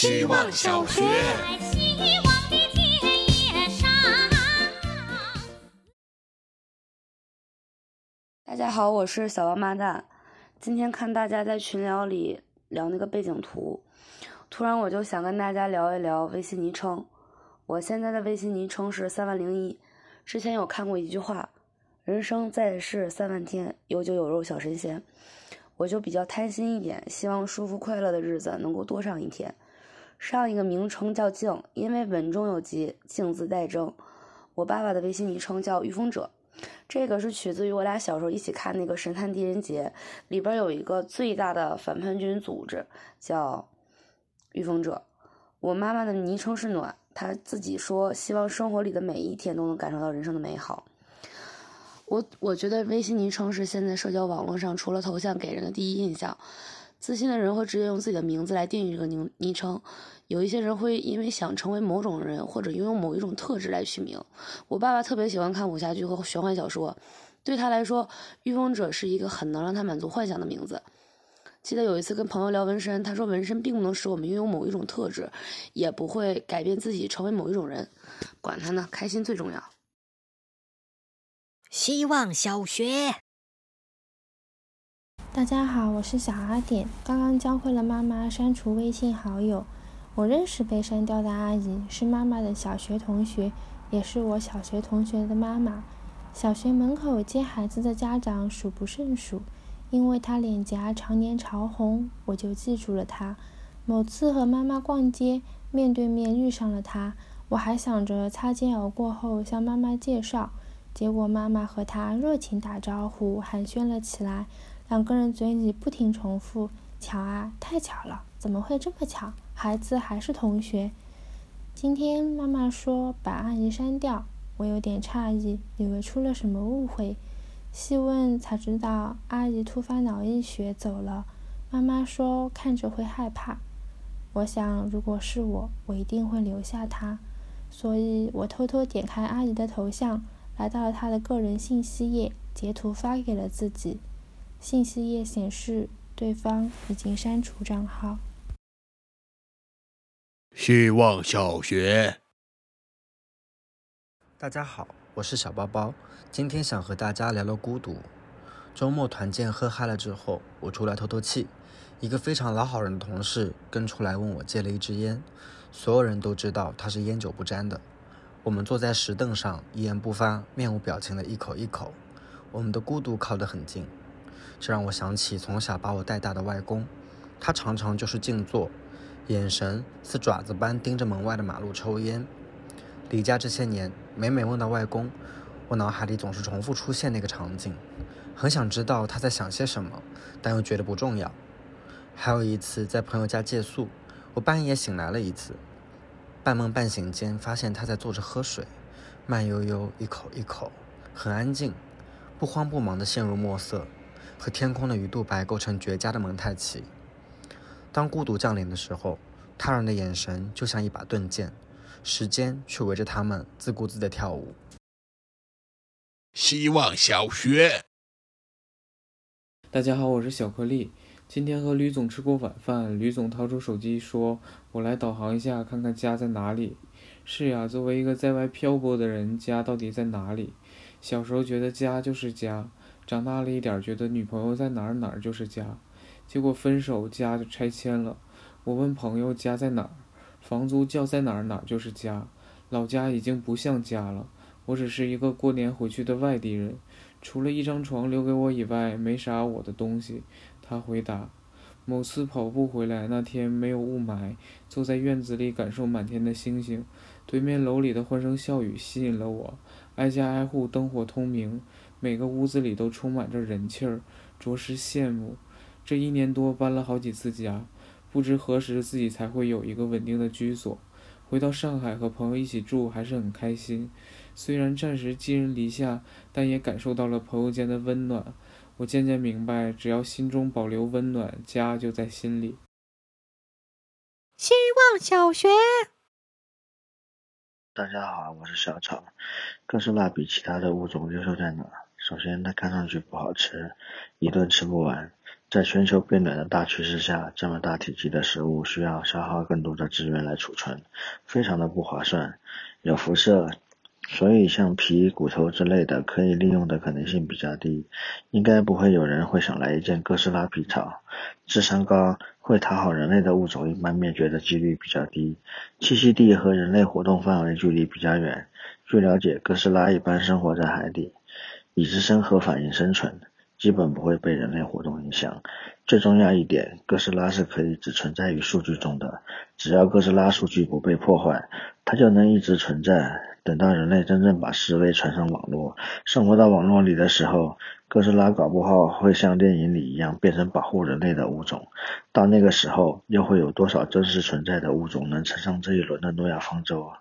希望小学。大家好，我是小王八蛋。今天看大家在群聊里聊那个背景图，突然我就想跟大家聊一聊微信昵称。我现在的微信昵称是三万零一。之前有看过一句话：“人生在世三万天，有酒有肉小神仙。”我就比较贪心一点，希望舒服快乐的日子能够多上一天。上一个名称叫静，因为稳中有吉，静字带正。我爸爸的微信昵称叫御风者，这个是取自于我俩小时候一起看那个《神探狄仁杰》，里边有一个最大的反叛军组织叫御风者。我妈妈的昵称是暖，她自己说希望生活里的每一天都能感受到人生的美好。我我觉得微信昵称是现在社交网络上除了头像给人的第一印象。自信的人会直接用自己的名字来定义这个昵昵称，有一些人会因为想成为某种人或者拥有某一种特质来取名。我爸爸特别喜欢看武侠剧和玄幻小说，对他来说，御风者是一个很能让他满足幻想的名字。记得有一次跟朋友聊纹身，他说纹身并不能使我们拥有某一种特质，也不会改变自己成为某一种人。管他呢，开心最重要。希望小学，大家好，我是小阿点。刚刚教会了妈妈删除微信好友。我认识被删掉的阿姨，是妈妈的小学同学，也是我小学同学的妈妈。小学门口接孩子的家长数不胜数，因为她脸颊常年潮红，我就记住了她。某次和妈妈逛街，面对面遇上了她，我还想着擦肩而过后向妈妈介绍。结果妈妈和她热情打招呼，寒暄了起来。两个人嘴里不停重复：“巧啊，太巧了，怎么会这么巧？孩子还是同学。”今天妈妈说把阿姨删掉，我有点诧异，以为出了什么误会。细问才知道，阿姨突发脑溢血走了。妈妈说看着会害怕。我想，如果是我，我一定会留下她。所以我偷偷点开阿姨的头像。来到了她的个人信息页，截图发给了自己。信息页显示，对方已经删除账号。希望小学，大家好，我是小包包，今天想和大家聊聊孤独。周末团建喝嗨了之后，我出来透透气。一个非常老好人的同事跟出来问我借了一支烟，所有人都知道他是烟酒不沾的。我们坐在石凳上，一言不发，面无表情的一口一口。我们的孤独靠得很近，这让我想起从小把我带大的外公，他常常就是静坐，眼神似爪子般盯着门外的马路抽烟。离家这些年，每每问到外公，我脑海里总是重复出现那个场景，很想知道他在想些什么，但又觉得不重要。还有一次在朋友家借宿，我半夜醒来了一次。半梦半醒间，发现他在坐着喝水，慢悠悠一口一口，很安静，不慌不忙地陷入墨色，和天空的鱼肚白构成绝佳的蒙太奇。当孤独降临的时候，他人的眼神就像一把钝剑，时间却围着他们自顾自地跳舞。希望小学，大家好，我是小颗粒。今天和吕总吃过晚饭，吕总掏出手机说：“我来导航一下，看看家在哪里。”是呀，作为一个在外漂泊的人，家到底在哪里？小时候觉得家就是家，长大了一点觉得女朋友在哪儿哪儿就是家，结果分手家就拆迁了。我问朋友家在哪儿，房租交在哪儿哪儿就是家，老家已经不像家了。我只是一个过年回去的外地人，除了一张床留给我以外，没啥我的东西。他回答：“某次跑步回来那天没有雾霾，坐在院子里感受满天的星星，对面楼里的欢声笑语吸引了我。挨家挨户灯火通明，每个屋子里都充满着人气儿，着实羡慕。这一年多搬了好几次家，不知何时自己才会有一个稳定的居所。回到上海和朋友一起住还是很开心，虽然暂时寄人篱下，但也感受到了朋友间的温暖。”我渐渐明白，只要心中保留温暖，家就在心里。希望小学，大家好，我是小草。哥斯拉比其他的物种优秀在哪？首先，它看上去不好吃，一顿吃不完。在全球变暖的大趋势下，这么大体积的食物需要消耗更多的资源来储存，非常的不划算，有辐射，所以像皮、骨头之类的可以利用的可能性比较低，应该不会有人会想来一件哥斯拉皮草。智商高、会讨好人类的物种一般灭绝的几率比较低，栖息地和人类活动范围距离比较远。据了解，哥斯拉一般生活在海底，以自身核反应生存。基本不会被人类活动影响。最重要一点，哥斯拉是可以只存在于数据中的，只要哥斯拉数据不被破坏，它就能一直存在。等到人类真正把思维传上网络，生活到网络里的时候，哥斯拉搞不好会像电影里一样变成保护人类的物种。到那个时候，又会有多少真实存在的物种能乘上这一轮的诺亚方舟啊？